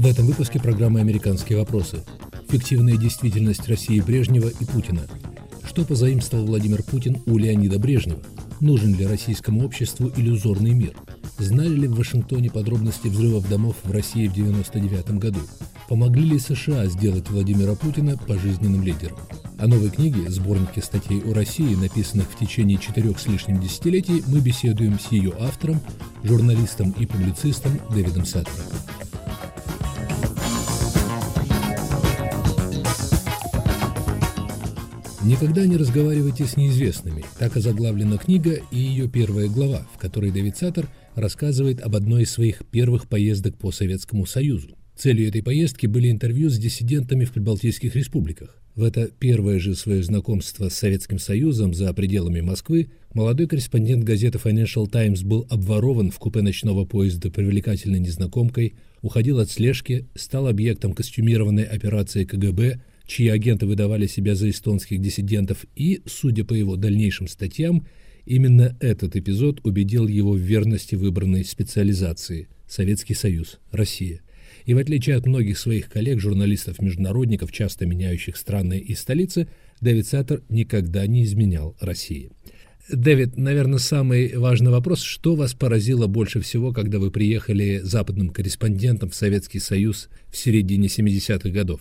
В этом выпуске программы «Американские вопросы». Фиктивная действительность России Брежнева и Путина. Что позаимствовал Владимир Путин у Леонида Брежнева? Нужен ли российскому обществу иллюзорный мир? Знали ли в Вашингтоне подробности взрывов домов в России в 1999 году? Помогли ли США сделать Владимира Путина пожизненным лидером? О новой книге, сборнике статей о России, написанных в течение четырех с лишним десятилетий, мы беседуем с ее автором, журналистом и публицистом Дэвидом Саттером. Никогда не разговаривайте с неизвестными. Так озаглавлена книга и ее первая глава, в которой Дэвид Саттер рассказывает об одной из своих первых поездок по Советскому Союзу. Целью этой поездки были интервью с диссидентами в прибалтийских республиках. В это первое же свое знакомство с Советским Союзом за пределами Москвы молодой корреспондент газеты Financial Times был обворован в купе ночного поезда привлекательной незнакомкой, уходил от слежки, стал объектом костюмированной операции КГБ, чьи агенты выдавали себя за эстонских диссидентов, и, судя по его дальнейшим статьям, именно этот эпизод убедил его в верности выбранной специализации – Советский Союз, Россия. И в отличие от многих своих коллег-журналистов-международников, часто меняющих страны и столицы, Дэвид Саттер никогда не изменял России. Дэвид, наверное, самый важный вопрос. Что вас поразило больше всего, когда вы приехали западным корреспондентом в Советский Союз в середине 70-х годов?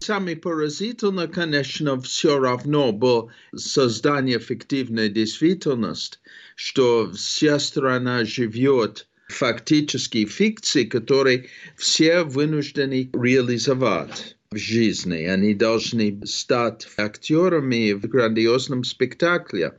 Самый поразительно, конечно, все равно было создание фиктивной действительности, что вся страна живет фактически фикции, которые все вынуждены реализовать в жизни. Они должны стать актерами в грандиозном спектакле.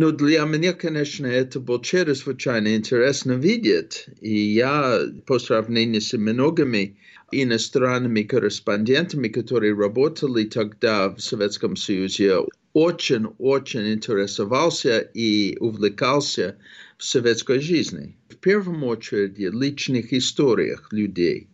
Но для меня, конечно, это было чрезвычайно интересно видеть. И я, по сравнению с многими иностранными корреспондентами, которые работали тогда в Советском Союзе, очень-очень интересовался и увлекался в советской жизни. В первую очередь, личных историях людей.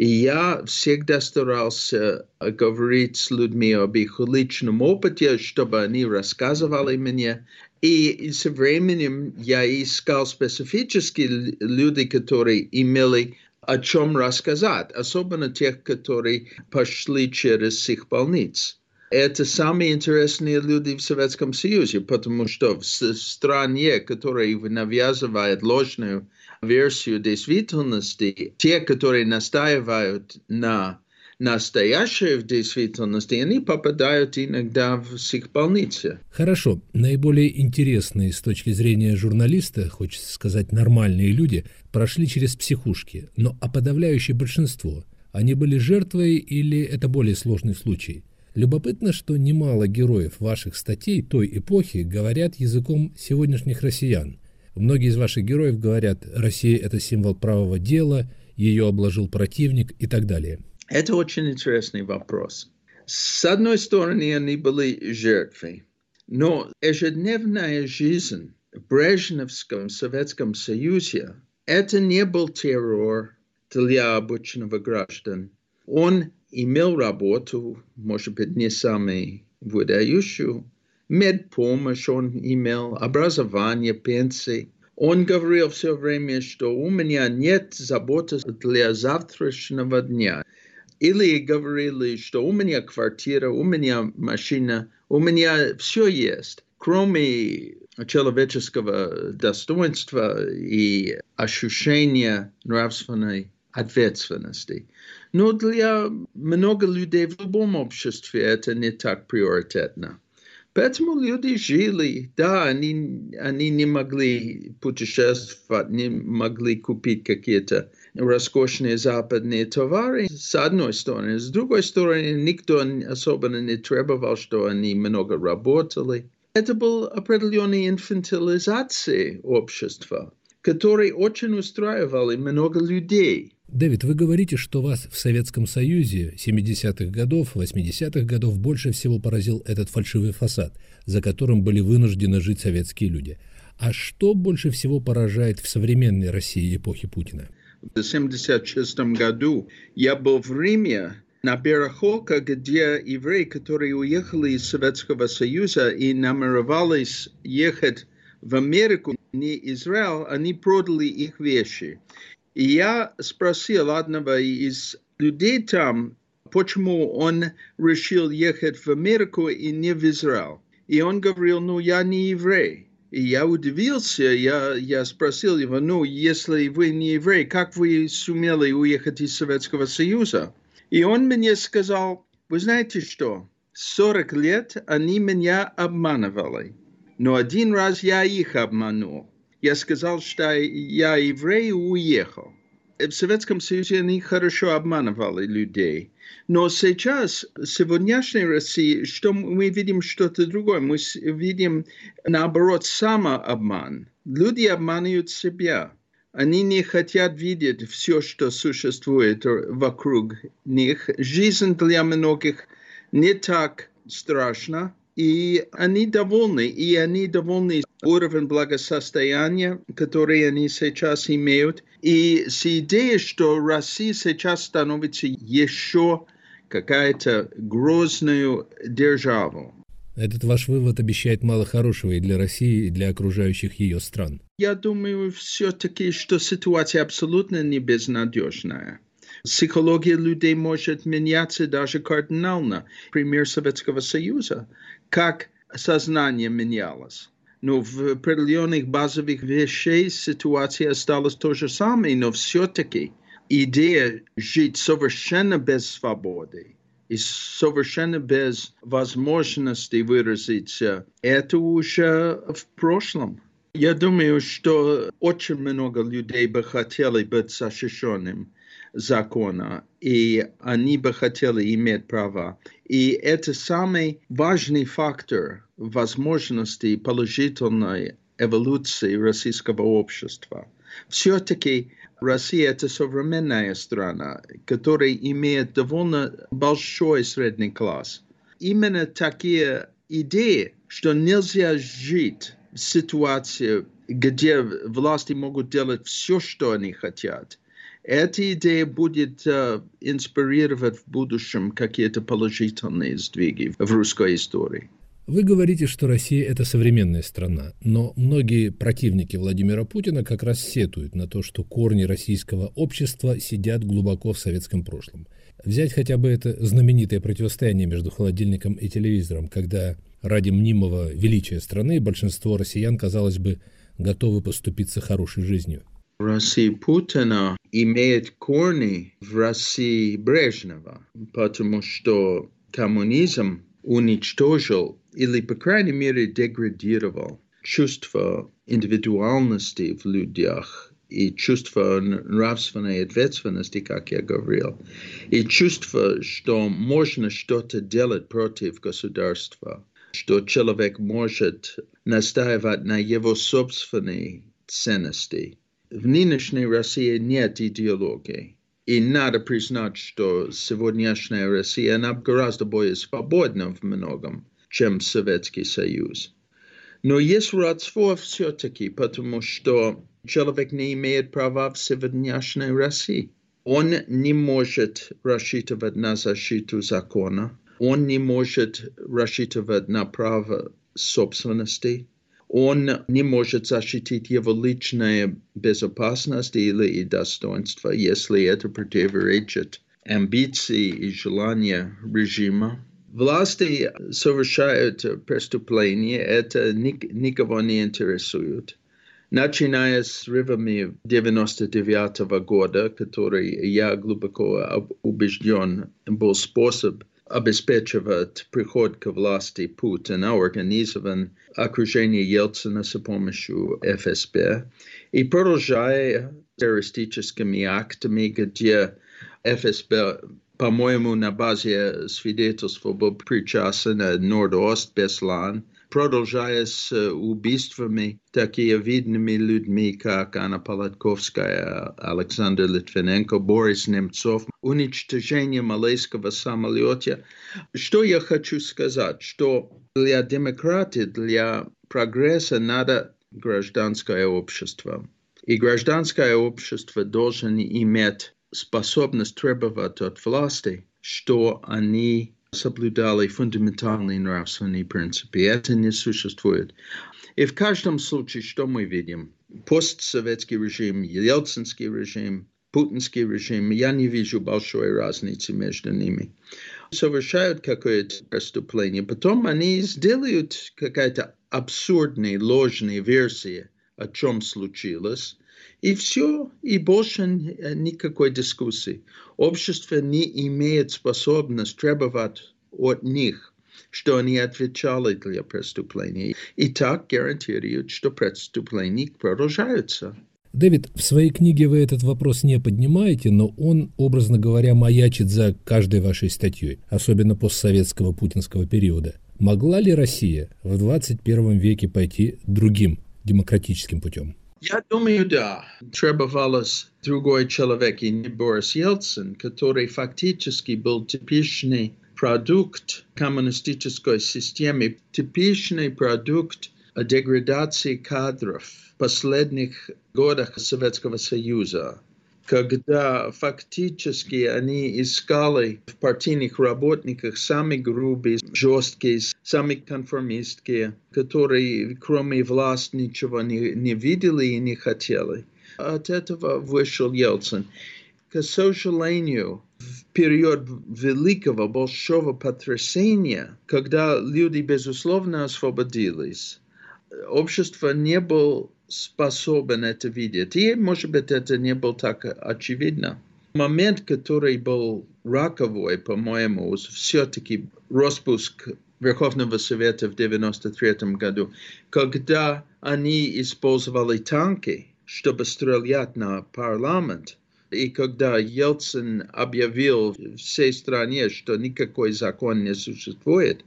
И я всегда старался говорить с людьми об их личном опыте, чтобы они рассказывали мне. И со временем я искал специфические люди, которые имели о чем рассказать, особенно тех, которые пошли через психбольниц. Это самые интересные люди в Советском Союзе, потому что в стране, которая навязывает ложную версию действительности, те, которые настаивают на настоящее в действительности, они попадают иногда в психбольницы. Хорошо. Наиболее интересные с точки зрения журналиста, хочется сказать, нормальные люди, прошли через психушки. Но а подавляющее большинство, они были жертвой или это более сложный случай? Любопытно, что немало героев ваших статей той эпохи говорят языком сегодняшних россиян. Многие из ваших героев говорят, Россия – это символ правого дела, ее обложил противник и так далее. Это очень интересный вопрос. С одной стороны, они были жертвой, но ежедневная жизнь в Брежневском Советском Союзе – это не был террор для обычного граждан. Он имел работу, может быть, не самую выдающую, медпомощь он имел, образование, пенсии. Он говорил все время, что у меня нет заботы для завтрашнего дня. Или говорили, что у меня квартира, у меня машина, у меня все есть, кроме человеческого достоинства и ощущения нравственной ответственности. Но для много людей в любом обществе это не так приоритетно. Поэтому люди жили, да, они, они не могли путешествовать, не могли купить какие-то роскошные западные товары, с одной стороны. С другой стороны, никто особенно не требовал, что они много работали. Это была определенная инфантилизация общества, которая очень устраивала много людей. Дэвид, вы говорите, что вас в Советском Союзе 70-х годов, 80-х годов больше всего поразил этот фальшивый фасад, за которым были вынуждены жить советские люди. А что больше всего поражает в современной России эпохи Путина? В 1976 году я был в Риме на Берахолка, где евреи, которые уехали из Советского Союза и намеревались ехать в Америку, не Израиль, они продали их вещи. И я спросил одного из людей там, почему он решил ехать в Америку и не в Израиль. И он говорил, ну, я не еврей. И я удивился, я, я спросил его, ну, если вы не еврей, как вы сумели уехать из Советского Союза? И он мне сказал, вы знаете что, 40 лет они меня обманывали, но один раз я их обманул. Я сказал, что я еврей и уехал. В Советском Союзе они хорошо обманывали людей. Но сейчас, в сегодняшней России, что мы видим что-то другое. Мы видим, наоборот, самообман. Люди обманывают себя. Они не хотят видеть все, что существует вокруг них. Жизнь для многих не так страшна, и они довольны, и они довольны уровень благосостояния, который они сейчас имеют, и с идеей, что Россия сейчас становится еще какая-то грозную державу. Этот ваш вывод обещает мало хорошего и для России, и для окружающих ее стран. Я думаю все-таки, что ситуация абсолютно не безнадежная. Психология людей может меняться даже кардинально. Пример Советского Союза. Как сознание менялось. Но в определенных базовых вещей ситуация осталась то же самое, но все-таки идея жить совершенно без свободы и совершенно без возможности выразиться, это уже в прошлом. Я думаю, что очень много людей бы хотели быть защищенным закона, и они бы хотели иметь права. И это самый важный фактор возможности положительной эволюции российского общества. Все-таки Россия – это современная страна, которая имеет довольно большой средний класс. Именно такие идеи, что нельзя жить в ситуации, где власти могут делать все, что они хотят. Эта идея будет uh, инспирировать в будущем какие-то положительные сдвиги в русской истории. Вы говорите, что Россия – это современная страна, но многие противники Владимира Путина как раз сетуют на то, что корни российского общества сидят глубоко в советском прошлом. Взять хотя бы это знаменитое противостояние между холодильником и телевизором, когда ради мнимого величия страны большинство россиян, казалось бы, готовы поступиться хорошей жизнью. Россия Путина имеет корни в России Брежнева, потому что коммунизм уничтожил или, по крайней мере, деградировал чувство индивидуальности в людях и чувство нравственной ответственности, как я говорил, и чувство, что можно что-то делать против государства, что человек может настаивать на его собственной ценности. В нынешней России нет идеологии. И надо признать, что сегодняшняя Россия, она гораздо более свободна в многом, чем Советский Союз. Но есть родство все-таки, потому что человек не имеет права в сегодняшней России. Он не может рассчитывать на защиту закона, он не может рассчитывать на право собственности, он не может защитить его личную безопасность или достоинство, если это противоречит амбиции и желания режима. Власти совершают преступления, это никого не интересует. Начиная с ревами 99 -го года, который я глубоко убежден был способ обеспечивать приход к власти Путина, организован окружение Ельцина с помощью ФСБ и продолжая террористическими актами, где ФСБ, по-моему, на базе свидетельств был причастен на Норд-Ост, Беслан, продолжая с убийствами такими видными людьми, как Анна Полотковская, Александр Литвиненко, Борис Немцов, уничтожение малайского самолета. Что я хочу сказать, что для демократии, для прогресса надо гражданское общество. И гражданское общество должен иметь способность требовать от власти, что они соблюдали фундаментальные нравственные принципы. Это не существует. И в каждом случае, что мы видим? постсоветский режим, ельцинский режим, путинский режим, я не вижу большой разницы между ними. Совершают какое-то преступление, потом они сделают какая-то абсурдная, ложная версия, о чем случилось, и все, и больше никакой дискуссии. Общество не имеет способность требовать от них, что они отвечали для преступления. И так гарантируют, что преступления продолжаются. Дэвид, в своей книге вы этот вопрос не поднимаете, но он, образно говоря, маячит за каждой вашей статьей, особенно постсоветского путинского периода. Могла ли Россия в 21 веке пойти другим демократическим путем? Я думаю, да. Требовалось другой человек, и не Борис Ельцин, который фактически был типичный продукт коммунистической системы, типичный продукт деградации кадров в последних годах Советского Союза когда фактически они искали в партийных работниках самые грубые, жесткие, самые конформистские, которые кроме власти ничего не, не видели и не хотели. От этого вышел Ельцин. К сожалению, в период великого большого потрясения, когда люди, безусловно, освободились, общество не было способен это видеть. И, может быть, это не было так очевидно. Момент, который был раковой, по-моему, все-таки распуск Верховного Совета в 1993 году, когда они использовали танки, чтобы стрелять на парламент. И когда Ельцин объявил всей стране, что никакой закон не существует,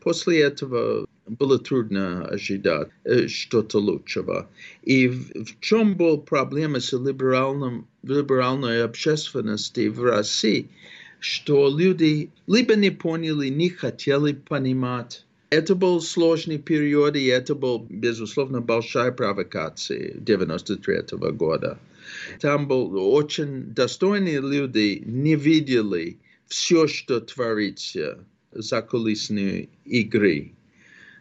после этого было трудно ожидать э, что-то лучшего. И в, в чем была проблема с либеральным, либеральной общественностью в России, что люди либо не поняли, не хотели понимать. Это был сложный период, и это был, безусловно, большая провокация 93 -го года. Там был очень достойные люди, не видели все, что творится за кулисной игры.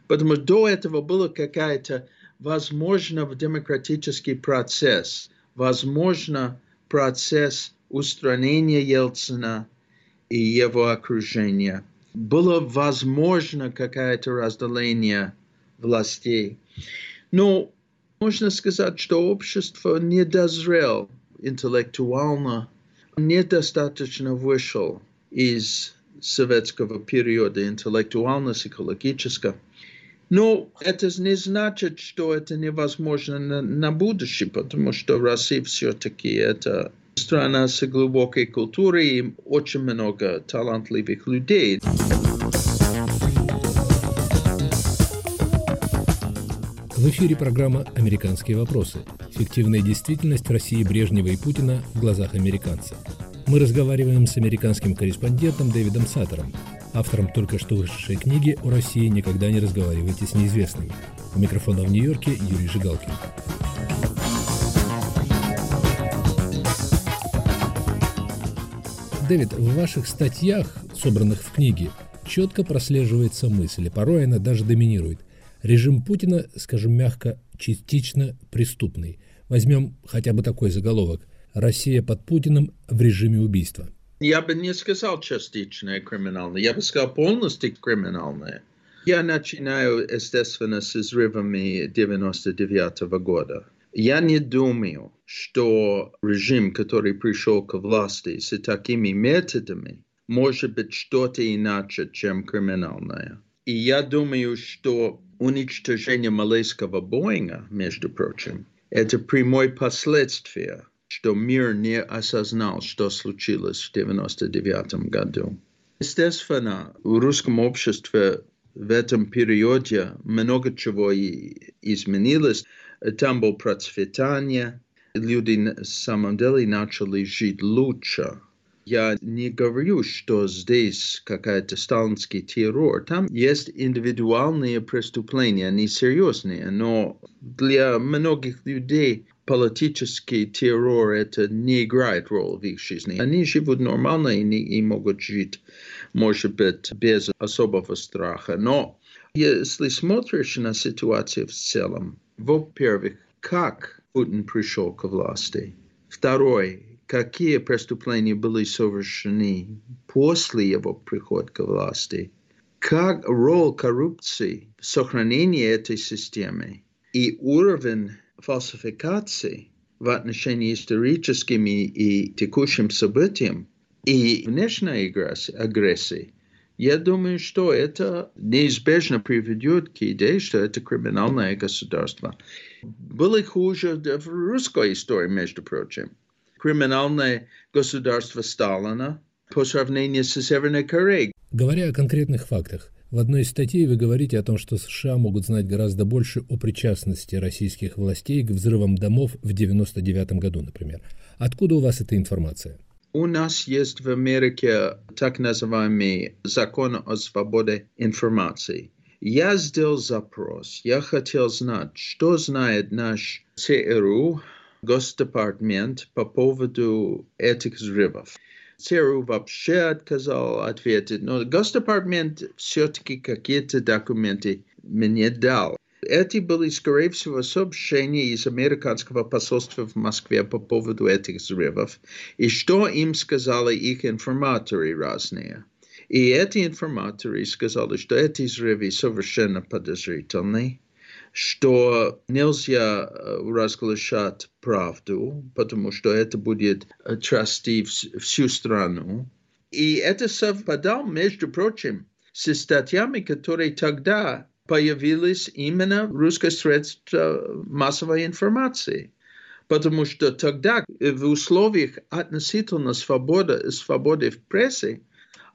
Потому что до этого было какая-то, возможно, демократический процесс, возможно, процесс устранения Ельцина и его окружения. Было возможно какое-то разделение властей. Но можно сказать, что общество не дозрел интеллектуально, недостаточно вышел из советского периода интеллектуально-психологического. Но это не значит, что это невозможно на, на будущее, потому что Россия все-таки это страна с глубокой культурой и очень много талантливых людей. В эфире программа «Американские вопросы». Фиктивная действительность России Брежнева и Путина в глазах американца. Мы разговариваем с американским корреспондентом Дэвидом Саттером, автором только что вышедшей книги «О России никогда не разговаривайте с неизвестными». У микрофона в Нью-Йорке Юрий Жигалкин. Дэвид, в ваших статьях, собранных в книге, четко прослеживается мысль, и порой она даже доминирует. Режим Путина, скажем мягко, частично преступный. Возьмем хотя бы такой заголовок – Россия под Путиным в режиме убийства. Я бы не сказал частичное криминальное, я бы сказал полностью криминальное. Я начинаю, естественно, с взрывами 99 -го года. Я не думаю, что режим, который пришел к власти с такими методами, может быть что-то иначе, чем криминальное. И я думаю, что уничтожение малайского Боинга, между прочим, это прямое последствие что мир не осознал, что случилось в 1999 году. Естественно, в русском обществе в этом периоде много чего изменилось. Там было процветание, люди на самом деле начали жить лучше. Я не говорю, что здесь какая-то сталинский террор. Там есть индивидуальные преступления, они серьезные, но для многих людей политический террор это не играет роль в их жизни. Они живут нормально и, не, и могут жить, может быть, без особого страха. Но если смотришь на ситуацию в целом, во-первых, как Путин пришел к власти. Второй, какие преступления были совершены после его прихода к власти. Как роль коррупции в сохранении этой системы и уровень фальсификации в отношении историческими и текущим событиям и внешней агрессии, я думаю, что это неизбежно приведет к идее, что это криминальное государство. Было хуже в русской истории, между прочим. Криминальное государство Сталина по сравнению с Северной Кореей. Говоря о конкретных фактах, в одной из статей вы говорите о том, что США могут знать гораздо больше о причастности российских властей к взрывам домов в 1999 году, например. Откуда у вас эта информация? У нас есть в Америке так называемый закон о свободе информации. Я сделал запрос. Я хотел знать, что знает наш ЦРУ, Госдепартамент по поводу этих взрывов. ЦРУ вообще отказал ответить, но Госдепартамент все-таки какие-то документы мне дал. Эти были, скорее всего, сообщения из американского посольства в Москве по поводу этих взрывов, и что им сказали их информаторы разные. И эти информаторы сказали, что эти взрывы совершенно подозрительные, что нельзя разглашать правду, потому что это будет трясти всю страну. И это совпадало, между прочим, с статьями, которые тогда появились именно в русских средствах массовой информации. Потому что тогда в условиях относительно свободы, свободы в прессе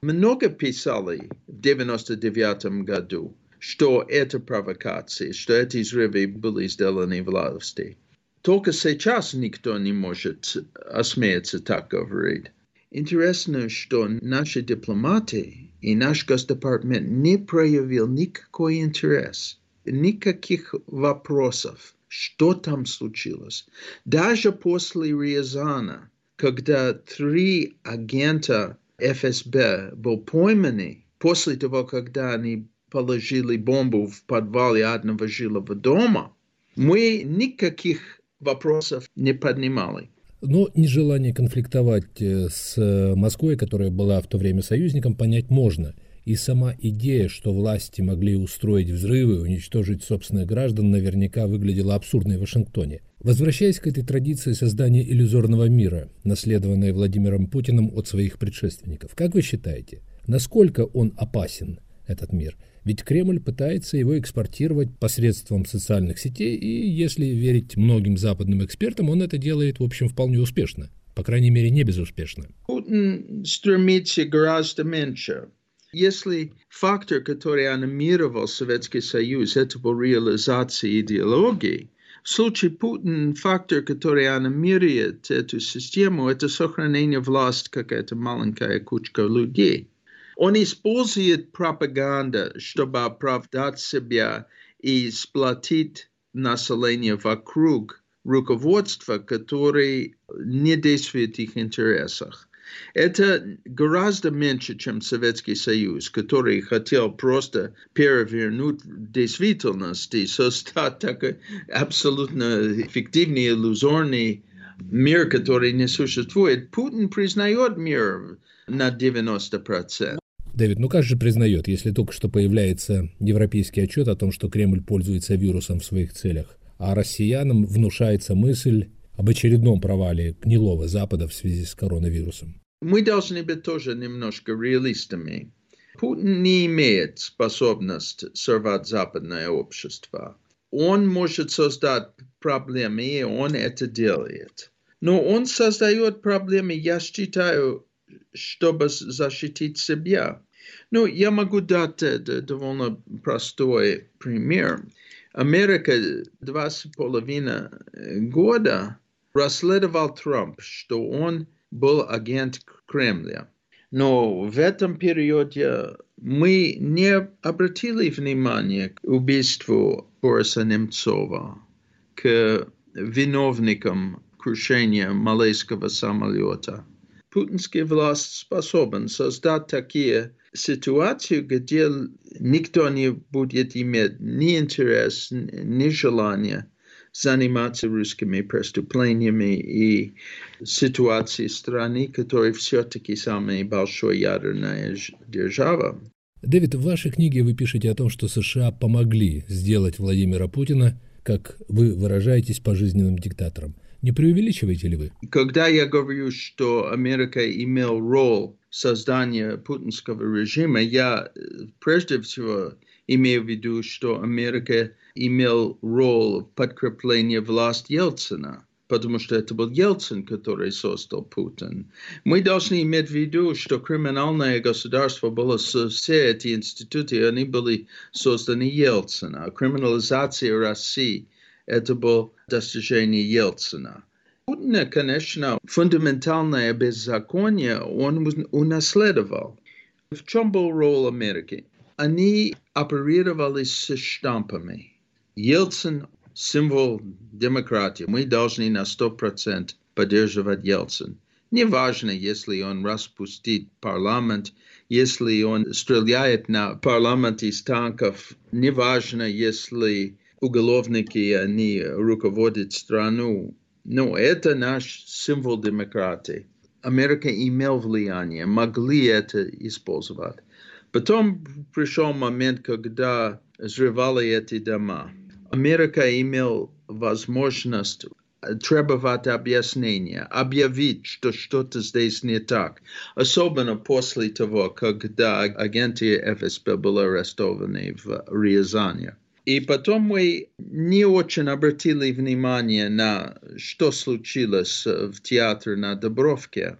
много писали в 1999 году что это провокации, что эти взрывы были сделаны власти. Только сейчас никто не может осмеяться так говорить. Интересно, что наши дипломаты и наш Госдепартамент не проявил никакой интерес, никаких вопросов, что там случилось. Даже после Риазана, когда три агента ФСБ были пойманы после того, когда они положили бомбу в подвале одного жилого дома, мы никаких вопросов не поднимали. Но нежелание конфликтовать э, с Москвой, которая была в то время союзником, понять можно. И сама идея, что власти могли устроить взрывы, уничтожить собственных граждан, наверняка выглядела абсурдной в Вашингтоне. Возвращаясь к этой традиции создания иллюзорного мира, наследованной Владимиром Путиным от своих предшественников, как вы считаете, насколько он опасен, этот мир – ведь Кремль пытается его экспортировать посредством социальных сетей, и, если верить многим западным экспертам, он это делает, в общем, вполне успешно. По крайней мере, не безуспешно. Путин стремится гораздо меньше. Если фактор, который анимировал Советский Союз, это был реализация идеологии, в случае Путин фактор, который анимирует эту систему, это сохранение власти какая-то маленькая кучка людей. Он использует пропаганду, чтобы оправдать себя и сплотить население вокруг руководства, которое не действует в их интересах. Это гораздо меньше, чем Советский Союз, который хотел просто перевернуть действительность и создать такой абсолютно эффективный, иллюзорный мир, который не существует. Путин признает мир на 90%. Дэвид, ну как же признает, если только что появляется европейский отчет о том, что Кремль пользуется вирусом в своих целях, а россиянам внушается мысль об очередном провале гнилого Запада в связи с коронавирусом? Мы должны быть тоже немножко реалистами. Путин не имеет способность сорвать западное общество. Он может создать проблемы, и он это делает. Но он создает проблемы, я считаю, чтобы защитить себя. Ну, я могу дать довольно простой пример. Америка два с половиной года расследовал Трамп, что он был агент Кремля. Но в этом периоде мы не обратили внимания к убийству Бориса Немцова, к виновникам крушения малайского самолета путинский власть способен создать такие ситуации, где никто не будет иметь ни интерес, ни желания заниматься русскими преступлениями и ситуацией страны, которая все-таки самая большая ядерная держава. Дэвид, в вашей книге вы пишете о том, что США помогли сделать Владимира Путина, как вы выражаетесь, пожизненным диктатором. Не преувеличиваете ли вы? Когда я говорю, что Америка имел роль создания путинского режима, я прежде всего имею в виду, что Америка имел роль в подкреплении власти Ельцина, потому что это был Ельцин, который создал Путин. Мы должны иметь в виду, что криминальное государство было, все эти институты, они были созданы Ельцина. Криминализация России – это было достижение Ельцина. Путина, конечно, фундаментальное беззаконие он унаследовал. В чем был роль Америки? Они оперировали с штампами. Ельцин – символ демократии. Мы должны на 100% поддерживать Ельцин. Неважно, если он распустит парламент, если он стреляет на парламент из танков, неважно, если уголовники, они руководят страну. Но это наш символ демократии. Америка имел влияние, могли это использовать. Потом пришел момент, когда взрывали эти дома. Америка имел возможность требовать объяснения, объявить, что что-то здесь не так. Особенно после того, когда агенты ФСБ были арестованы в Рязани. И потом мы не очень обратили внимание на что случилось в театре на Добровке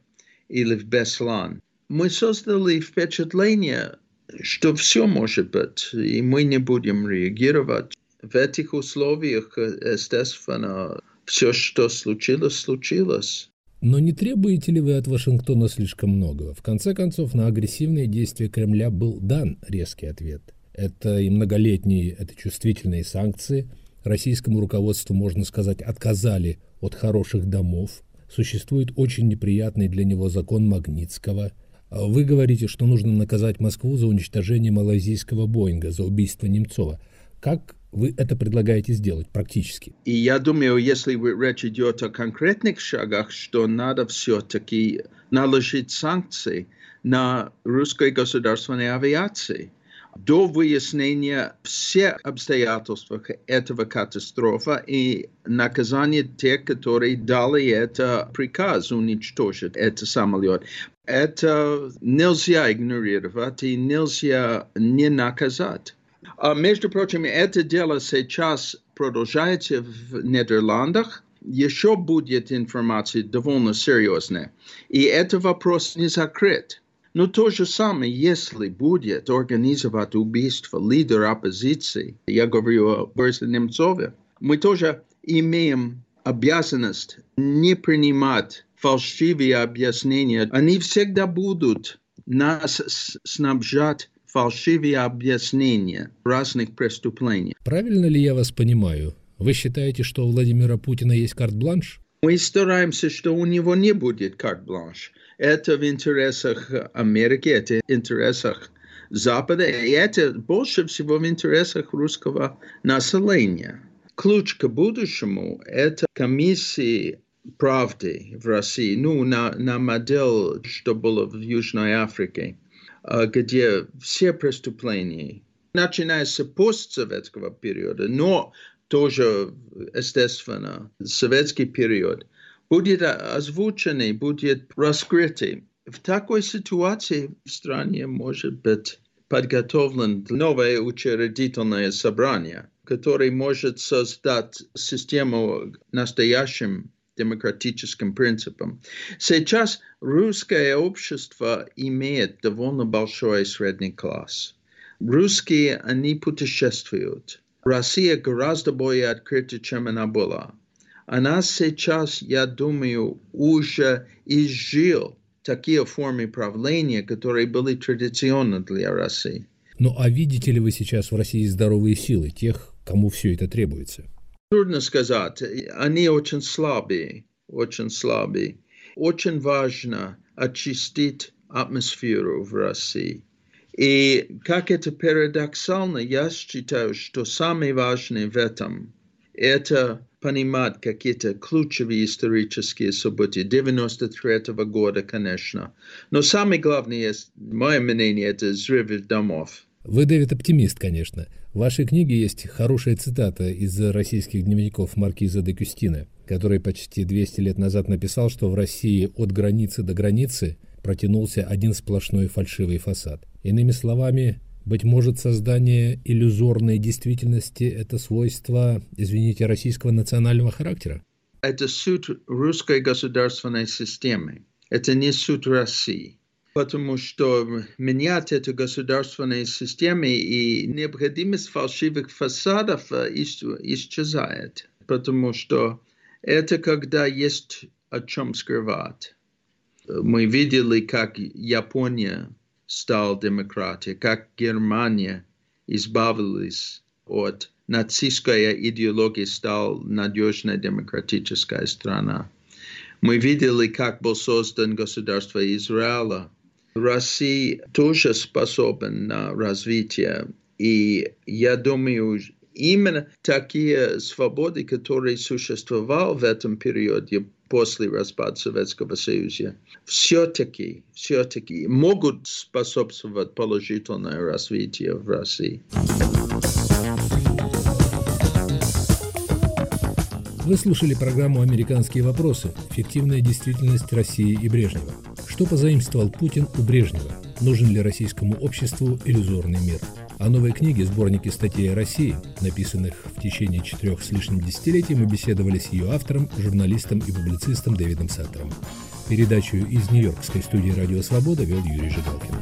или в Беслан. Мы создали впечатление, что все может быть, и мы не будем реагировать. В этих условиях, естественно, все, что случилось, случилось. Но не требуете ли вы от Вашингтона слишком многого? В конце концов, на агрессивные действия Кремля был дан резкий ответ. Это и многолетние, это чувствительные санкции. Российскому руководству, можно сказать, отказали от хороших домов. Существует очень неприятный для него закон Магнитского – вы говорите, что нужно наказать Москву за уничтожение малайзийского Боинга, за убийство Немцова. Как вы это предлагаете сделать практически? И я думаю, если речь идет о конкретных шагах, что надо все-таки наложить санкции на русской государственной авиации – до выяснения всех обстоятельств этого катастрофа и наказания тех, которые дали это приказ уничтожить этот самолет. Это нельзя игнорировать и нельзя не наказать. А между прочим, это дело сейчас продолжается в Нидерландах. Еще будет информация довольно серьезная. И этот вопрос не закрыт. Но то же самое, если будет организовать убийство лидера оппозиции, я говорю о Борисе Немцове, мы тоже имеем обязанность не принимать фальшивые объяснения. Они всегда будут нас снабжать фальшивые объяснения разных преступлений. Правильно ли я вас понимаю? Вы считаете, что у Владимира Путина есть карт-бланш? Мы стараемся, что у него не будет карт-бланш. Это в интересах Америки, это в интересах Запада, и это больше всего в интересах русского населения. Ключ к будущему – это комиссии правды в России, ну, на, на модель, что было в Южной Африке, где все преступления, начиная с постсоветского периода, но тоже, естественно, советский период, будет озвучены, будет раскрыты. В такой ситуации в стране может быть подготовлен новое учредительное собрание, которое может создать систему настоящим демократическим принципам. Сейчас русское общество имеет довольно большой средний класс. Русские, они путешествуют. Россия гораздо более открыта, чем она была. Она сейчас, я думаю, уже изжил такие формы правления, которые были традиционны для России. Ну а видите ли вы сейчас в России здоровые силы, тех, кому все это требуется? Трудно сказать. Они очень слабые, очень слабые. Очень важно очистить атмосферу в России. И как это парадоксально, я считаю, что самое важное в этом – это понимать какие-то ключевые исторические события 93 -го года, конечно. Но самое главное, мое мнение, это взрывы домов. Вы, Дэвид, оптимист, конечно. В вашей книге есть хорошая цитата из российских дневников маркиза де Кюстина, который почти 200 лет назад написал, что в России от границы до границы протянулся один сплошной фальшивый фасад. Иными словами, быть может, создание иллюзорной действительности – это свойство, извините, российского национального характера? Это суд русской государственной системы. Это не суд России. Потому что менять эту государственную систему и необходимость фальшивых фасадов э, исчезает. Потому что это когда есть о чем скрывать. Мы видели, как Япония стал демократией, как Германия избавилась от нацистской идеологии, стал надежная демократическая страна. Мы видели, как был создан государство Израиля. Россия тоже способна на развитие. И я думаю, именно такие свободы, которые существовали в этом периоде, после распада Советского Союза, все-таки, все-таки могут способствовать положительному развитию в России. Вы слушали программу «Американские вопросы. Фиктивная действительность России и Брежнева». Что позаимствовал Путин у Брежнева? Нужен ли российскому обществу иллюзорный мир? О новой книге сборники статей о России, написанных в течение четырех с лишним десятилетий, мы беседовали с ее автором, журналистом и публицистом Дэвидом Саттером. Передачу из Нью-Йоркской студии «Радио Свобода» вел Юрий Жигалкин.